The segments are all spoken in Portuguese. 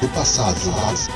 do passado,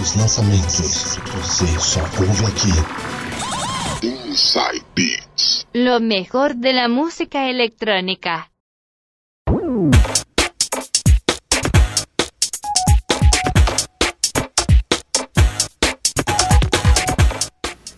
os lançamentos. Você só ouve aqui. Inside Beats. Lo mejor de la música electrónica.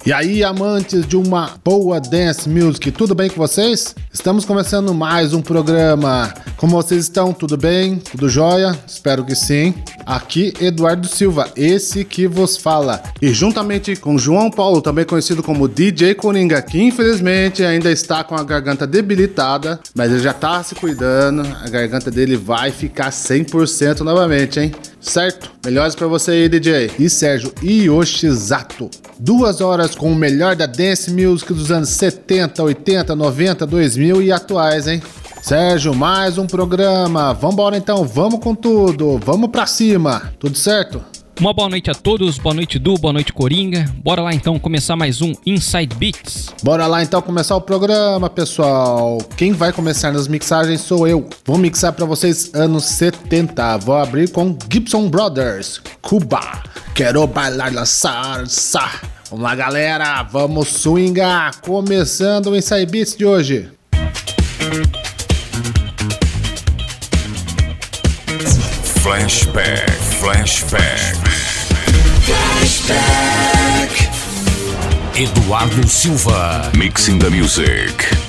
E aí, amantes de uma boa dance music, tudo bem com vocês? Estamos começando mais um programa. Como vocês estão? Tudo bem? Tudo jóia? Espero que sim. Aqui, Eduardo Silva, esse que vos fala. E juntamente com João Paulo, também conhecido como DJ Coringa, que infelizmente ainda está com a garganta debilitada, mas ele já tá se cuidando. A garganta dele vai ficar 100% novamente, hein? Certo? Melhores para você aí, DJ. E Sérgio Yoshizato. Duas horas com o melhor da dance music dos anos 70, 80, 90, 2000 e atuais, hein? Sérgio, mais um programa. Vambora então, vamos com tudo. Vamos pra cima. Tudo certo? Uma boa noite a todos, boa noite Du, boa noite Coringa. Bora lá então começar mais um Inside Beats. Bora lá então começar o programa, pessoal. Quem vai começar nas mixagens sou eu. Vou mixar para vocês anos 70. Vou abrir com Gibson Brothers, Cuba. Quero bailar la salsa. Vamos lá, galera. Vamos swingar. Começando o Inside Beats de hoje. Flashback, flashback. Eduardo Silva. Mixing the music.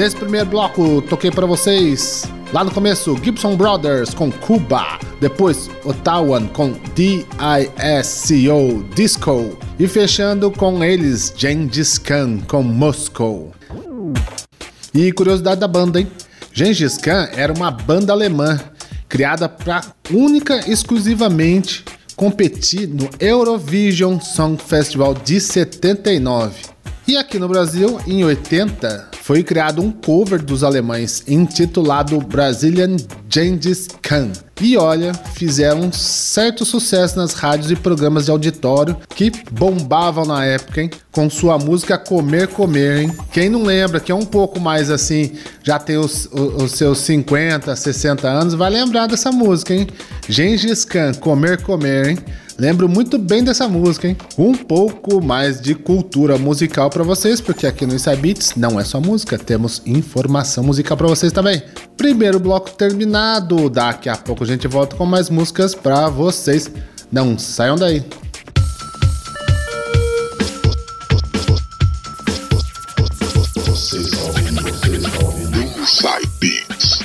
Nesse primeiro bloco, toquei para vocês lá no começo Gibson Brothers com Cuba, depois Ottawa com D.I.S.C.O. Disco e fechando com eles Gengis Khan com Moscow. E curiosidade da banda, hein? Gengis Khan era uma banda alemã criada para única e exclusivamente competir no Eurovision Song Festival de 79. E aqui no Brasil, em 80, foi criado um cover dos alemães intitulado Brazilian Gengis Khan. E olha, fizeram um certo sucesso nas rádios e programas de auditório que bombavam na época, hein? Com sua música Comer Comer, hein? Quem não lembra, que é um pouco mais assim, já tem os, os, os seus 50, 60 anos, vai lembrar dessa música, hein? Gengis Khan, Comer Comer, hein? Lembro muito bem dessa música, hein? Um pouco mais de cultura musical para vocês, porque aqui no Inside Beats não é só música, temos informação musical para vocês também. Primeiro bloco terminado, daqui a pouco a gente volta com mais músicas para vocês. Não saiam daí. Você está ouvindo, você está ouvindo. Inside Beats.